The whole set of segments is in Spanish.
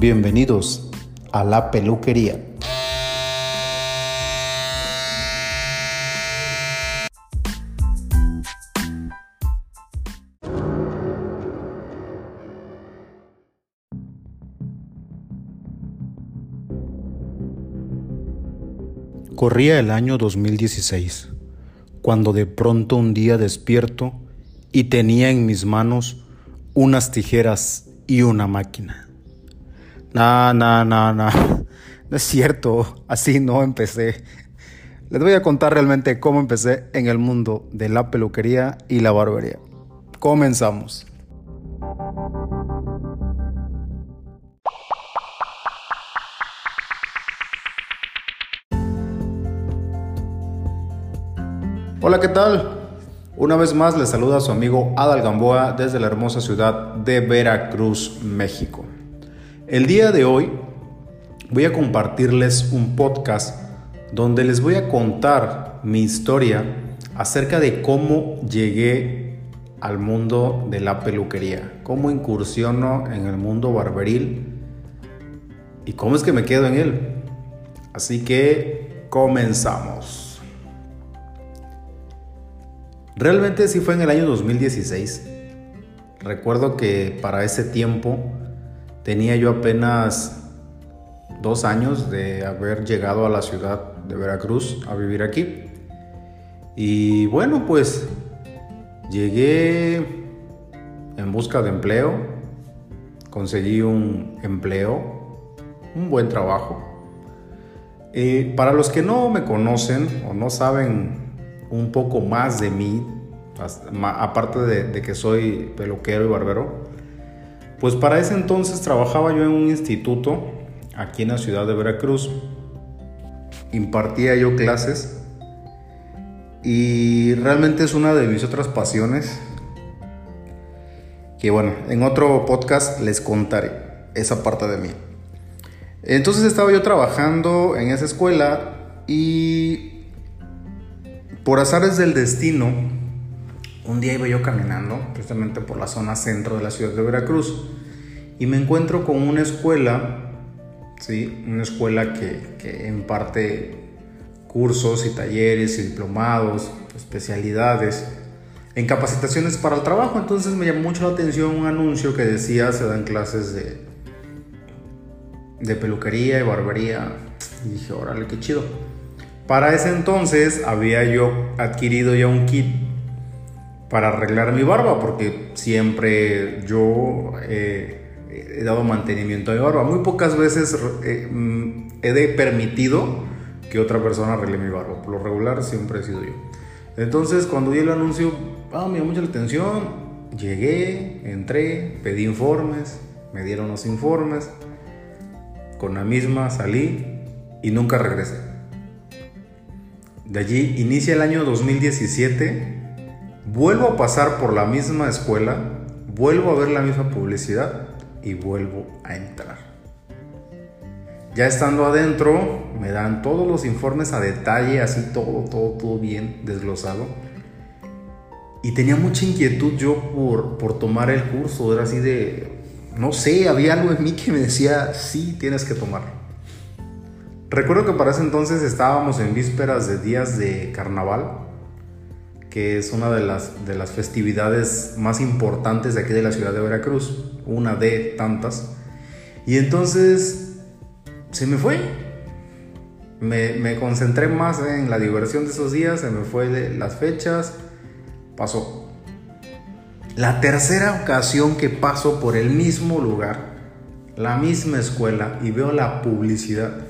Bienvenidos a la peluquería. Corría el año 2016, cuando de pronto un día despierto y tenía en mis manos unas tijeras y una máquina. No, no, no, no, no es cierto, así no empecé. Les voy a contar realmente cómo empecé en el mundo de la peluquería y la barbería. Comenzamos. Hola, ¿qué tal? Una vez más les saluda su amigo Adal Gamboa desde la hermosa ciudad de Veracruz, México. El día de hoy voy a compartirles un podcast donde les voy a contar mi historia acerca de cómo llegué al mundo de la peluquería, cómo incursiono en el mundo barberil y cómo es que me quedo en él. Así que comenzamos. Realmente sí fue en el año 2016. Recuerdo que para ese tiempo tenía yo apenas dos años de haber llegado a la ciudad de Veracruz a vivir aquí. Y bueno, pues llegué en busca de empleo, conseguí un empleo, un buen trabajo. Eh, para los que no me conocen o no saben un poco más de mí, aparte de, que soy peluquero y barbero, pues para ese entonces trabajaba yo en un instituto aquí en la ciudad de Veracruz. Impartía yo clases y realmente es una de mis otras pasiones que bueno, en otro podcast les contaré esa parte de mí. Entonces estaba yo trabajando en esa escuela y por azares del destino, un día iba yo caminando, precisamente por la zona centro de la ciudad de Veracruz, y me encuentro con una escuela, ¿sí? una escuela que, que imparte cursos y talleres y diplomados, especialidades en capacitaciones para el trabajo. Entonces me llamó mucho la atención un anuncio que decía se dan clases de, de peluquería y barbería. Y dije, órale, qué chido. Para ese entonces había yo adquirido ya un kit para arreglar mi barba, porque siempre yo eh, he dado mantenimiento a mi barba. Muy pocas veces eh, mm, he permitido que otra persona arregle mi barba. Por lo regular siempre he sido yo. Entonces cuando vi el anuncio, ah, me llamó mucha la atención. Llegué, entré, pedí informes, me dieron los informes. Con la misma salí y nunca regresé. De allí inicia el año 2017, vuelvo a pasar por la misma escuela, vuelvo a ver la misma publicidad y vuelvo a entrar. Ya estando adentro, me dan todos los informes a detalle, así todo, todo, todo bien desglosado. Y tenía mucha inquietud yo por, por tomar el curso, era así de, no sé, había algo en mí que me decía, sí, tienes que tomarlo. Recuerdo que para ese entonces estábamos en vísperas de días de carnaval, que es una de las, de las festividades más importantes de aquí de la ciudad de Veracruz, una de tantas. Y entonces se me fue. Me, me concentré más en la diversión de esos días, se me fue de las fechas, pasó. La tercera ocasión que paso por el mismo lugar, la misma escuela y veo la publicidad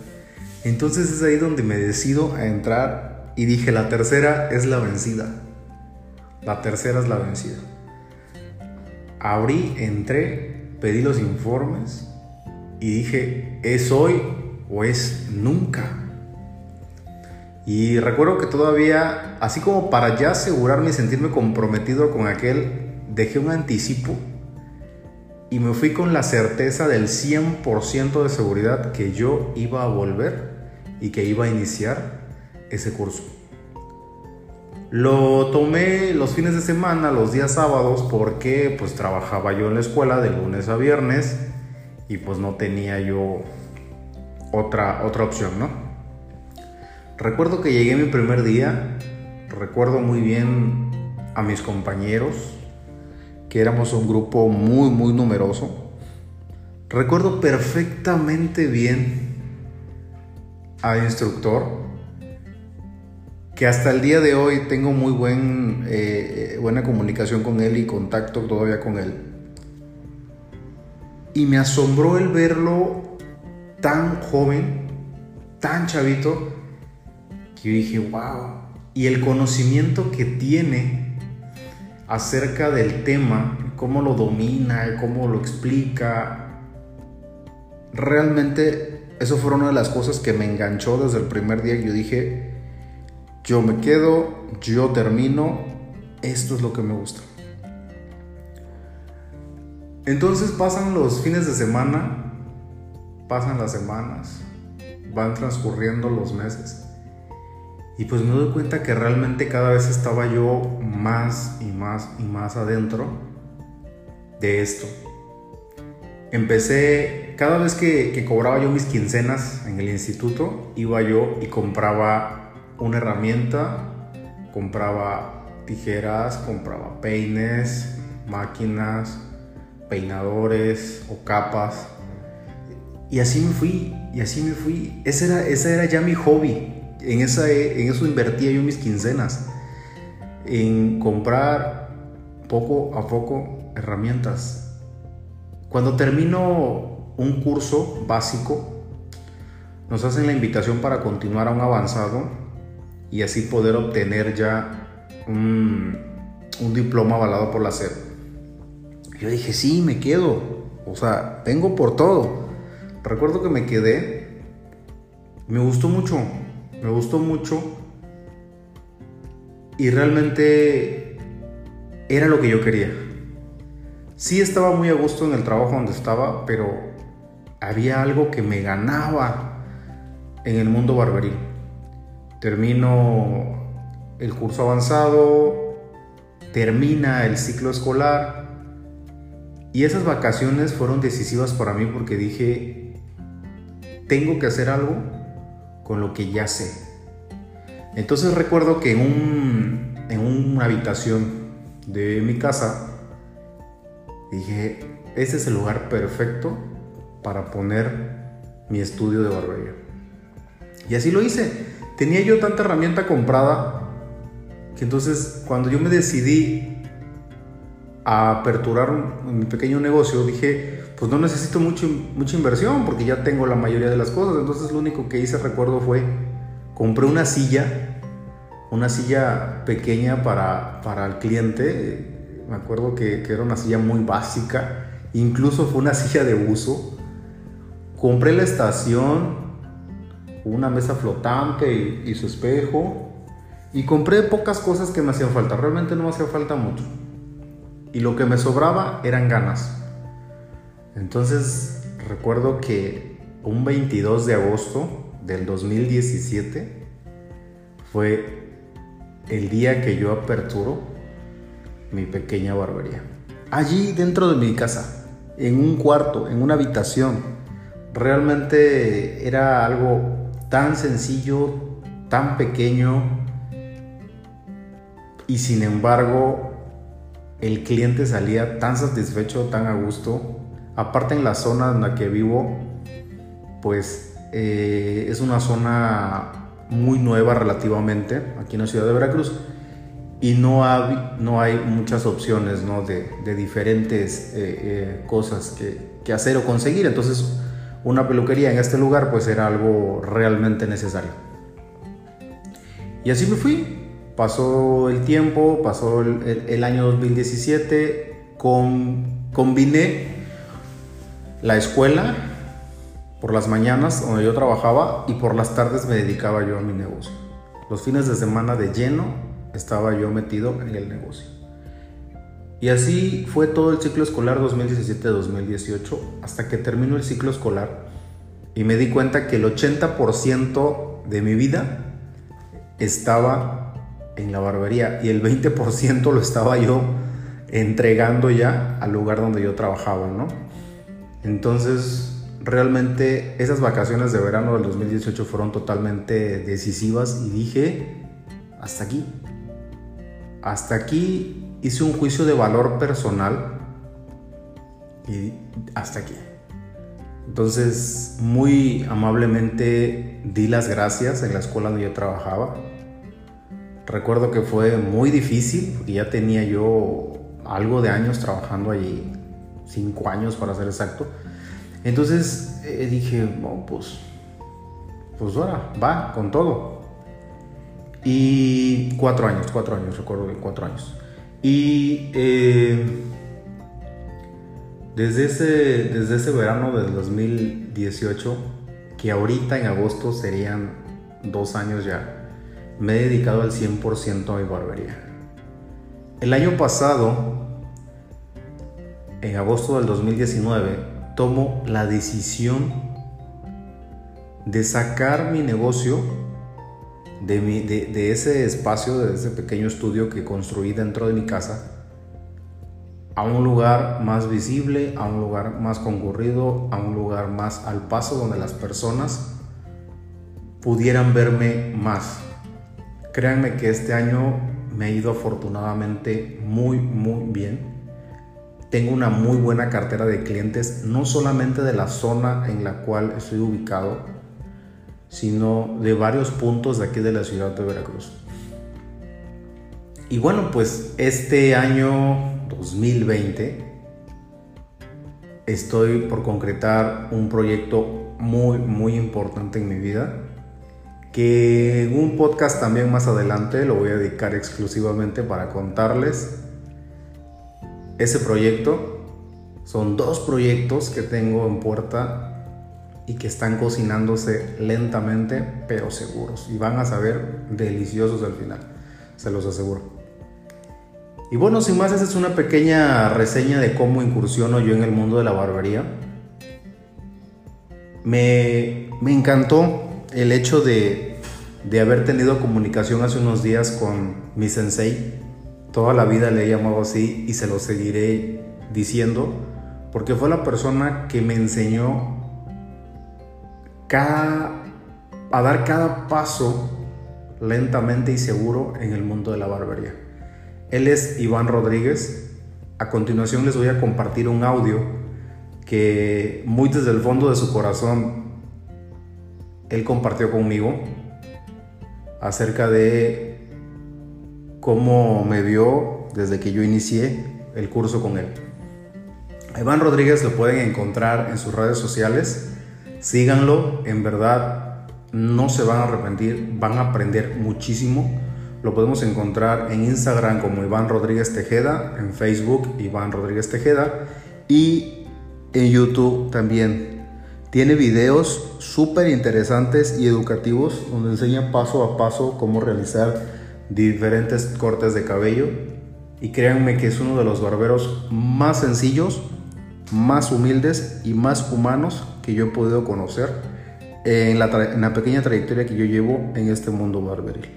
entonces es ahí donde me decido a entrar y dije, la tercera es la vencida. La tercera es la vencida. Abrí, entré, pedí los informes y dije, ¿es hoy o es nunca? Y recuerdo que todavía, así como para ya asegurarme y sentirme comprometido con aquel, dejé un anticipo y me fui con la certeza del 100% de seguridad que yo iba a volver y que iba a iniciar ese curso. Lo tomé los fines de semana, los días sábados, porque pues trabajaba yo en la escuela de lunes a viernes y pues no tenía yo otra, otra opción, ¿no? Recuerdo que llegué mi primer día, recuerdo muy bien a mis compañeros, que éramos un grupo muy, muy numeroso. Recuerdo perfectamente bien al instructor, que hasta el día de hoy tengo muy buen, eh, buena comunicación con él y contacto todavía con él. Y me asombró el verlo tan joven, tan chavito, que yo dije, wow. Y el conocimiento que tiene acerca del tema, cómo lo domina, cómo lo explica, realmente eso fue una de las cosas que me enganchó desde el primer día. Yo dije, yo me quedo, yo termino, esto es lo que me gusta. Entonces pasan los fines de semana, pasan las semanas, van transcurriendo los meses. Y pues me doy cuenta que realmente cada vez estaba yo más y más y más adentro de esto. Empecé, cada vez que, cobraba yo mis quincenas en el instituto, iba yo y compraba una herramienta, compraba tijeras, compraba peines, máquinas, peinadores o capas. Y así me fui, y así me fui. Ese era, era ya mi hobby. En, esa, en eso invertía yo mis quincenas. En comprar poco a poco herramientas. Cuando termino un curso básico, nos hacen la invitación para continuar a un avanzado y así poder obtener ya un, diploma avalado por la SEP. Yo dije, sí, me quedo. O sea, tengo por todo. Recuerdo que me quedé. Me gustó mucho. Me gustó mucho. Y realmente era lo que yo quería. Sí estaba muy a gusto en el trabajo donde estaba, pero había algo que me ganaba en el mundo barberil termino el curso avanzado, termina el ciclo escolar y esas vacaciones fueron decisivas para mí porque dije, tengo que hacer algo con lo que ya sé. Entonces recuerdo que en, un, en una habitación de mi casa dije, este es el lugar perfecto para poner mi estudio de barbería. Y así lo hice tenía yo tanta herramienta comprada que entonces cuando yo me decidí a aperturar mi pequeño negocio, dije, pues no necesito mucho, mucha inversión porque ya tengo la mayoría de las cosas. Entonces lo único que hice, recuerdo, fue compré una silla, una silla pequeña para, para el cliente. Me acuerdo que, que era una silla muy básica, incluso fue una silla de uso. Compré la estación, una mesa flotante y, su espejo. Y compré pocas cosas que me hacían falta, realmente no me hacía falta mucho. Y lo que me sobraba eran ganas. Entonces recuerdo que un 22 de agosto del 2017 fue el día que yo aperturo mi pequeña barbería. Allí dentro de mi casa, en un cuarto, en una habitación, realmente era algo tan sencillo, tan pequeño y sin embargo el cliente salía tan satisfecho, tan a gusto. Aparte en la zona en la que vivo, pues eh, es una zona muy nueva relativamente, aquí en la ciudad de Veracruz, y no hay, muchas opciones de, diferentes eh, eh, cosas que, que hacer o conseguir. Entonces, una peluquería en este lugar pues era algo realmente necesario. Y así me fui. Pasó el tiempo, pasó el, año 2017, con, combiné la escuela por las mañanas donde yo trabajaba y por las tardes me dedicaba yo a mi negocio. Los fines de semana de lleno estaba yo metido en el negocio. Y así fue todo el ciclo escolar 2017-2018 hasta que terminó el ciclo escolar y me di cuenta que el 80% de mi vida estaba en la barbería y el 20% lo estaba yo entregando ya al lugar donde yo trabajaba, ¿no? Entonces, realmente esas vacaciones de verano del 2018 fueron totalmente decisivas y dije, hasta aquí. Hasta aquí hice un juicio de valor personal y hasta aquí. Entonces, muy amablemente di las gracias en la escuela donde yo trabajaba. Recuerdo que fue muy difícil porque ya tenía yo algo de años trabajando allí, cinco años para ser exacto. Entonces eh, dije, bueno, pues, pues ahora, va, con todo. Y cuatro años, cuatro años, recuerdo que cuatro años. Y eh, desde, ese, desde ese verano del 2018, que ahorita en agosto serían dos años ya, me he dedicado al 100% a mi barbería. El año pasado, en agosto del 2019, tomo la decisión de sacar mi negocio de, de, ese espacio, de ese pequeño estudio que construí dentro de mi casa, a un lugar más visible, a un lugar más concurrido, a un lugar más al paso donde las personas pudieran verme más. Créanme que este año me ha ido afortunadamente muy, muy bien. Tengo una muy buena cartera de clientes, no solamente de la zona en la cual estoy ubicado, sino de varios puntos de aquí de la ciudad de Veracruz. Y bueno, pues este año 2020 estoy por concretar un proyecto muy, muy importante en mi vida que en un podcast también más adelante lo voy a dedicar exclusivamente para contarles ese proyecto. Son dos proyectos que tengo en puerta y que están cocinándose lentamente pero seguros y van a saber deliciosos al final, se los aseguro. Y bueno, sin más, esa es una pequeña reseña de cómo incursiono yo en el mundo de la barbería. Me, me encantó el hecho de, de haber tenido comunicación hace unos días con mi sensei, toda la vida le he llamado así y se lo seguiré diciendo, porque fue la persona que me enseñó a dar cada paso lentamente y seguro en el mundo de la barbería. Él es Iván Rodríguez. A continuación les voy a compartir un audio que muy desde el fondo de su corazón él compartió conmigo acerca de cómo me vio desde que yo inicié el curso con él. Iván Rodríguez lo pueden encontrar en sus redes sociales. Síganlo, en verdad no se van a arrepentir, van a aprender muchísimo. Lo podemos encontrar en Instagram como Iván Rodríguez Tejeda, en Facebook Iván Rodríguez Tejeda y en YouTube también tiene videos súper interesantes y educativos donde enseña paso a paso cómo realizar diferentes cortes de cabello. Y créanme que es uno de los barberos más sencillos, más humildes y más humanos que yo he podido conocer en la, en la pequeña trayectoria que yo llevo en este mundo barberil.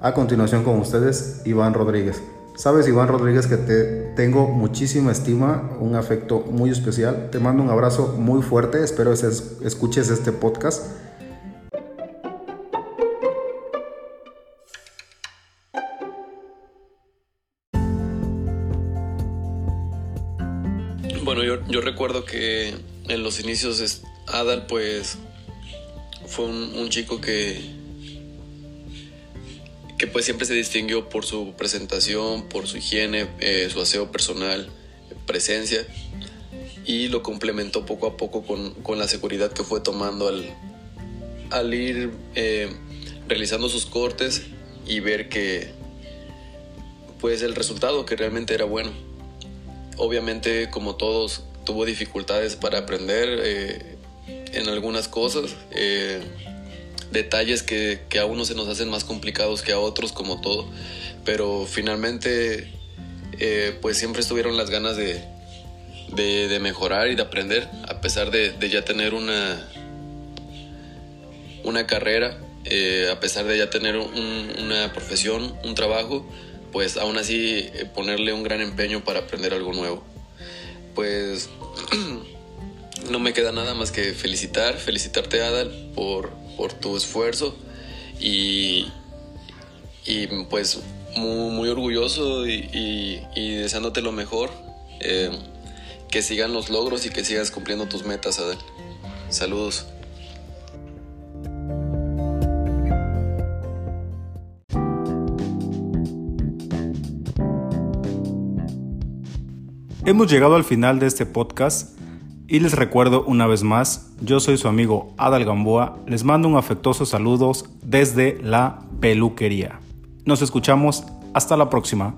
A continuación con ustedes, Iván Rodríguez. Sabes, Iván Rodríguez, que te tengo muchísima estima, un afecto muy especial. Te mando un abrazo muy fuerte. Espero que escuches este podcast. Yo, recuerdo que en los inicios Adal pues fue un chico que que pues siempre se distinguió por su presentación, por su higiene, eh, su aseo personal, presencia y lo complementó poco a poco con, la seguridad que fue tomando al, al ir eh, realizando sus cortes y ver que pues el resultado que realmente era bueno. Obviamente como todos tuvo dificultades para aprender eh, en algunas cosas detalles que, a unos se nos hacen más complicados que a otros, como todo, pero finalmente eh, pues siempre estuvieron las ganas de, de, mejorar y de aprender, a pesar de, ya tener una, una carrera, eh, a pesar de ya tener una profesión, un trabajo, pues aún así eh, ponerle un gran empeño para aprender algo nuevo. Pues no me queda nada más que felicitar, felicitarte Adal por, por tu esfuerzo y, y pues muy, muy orgulloso y, deseándote lo mejor. Eh, que sigan los logros y que sigas cumpliendo tus metas, Adal. Saludos. Hemos llegado al final de este podcast y les recuerdo una vez más, yo soy su amigo Adal Gamboa, les mando un afectuoso saludos desde la peluquería. Nos escuchamos, hasta la próxima.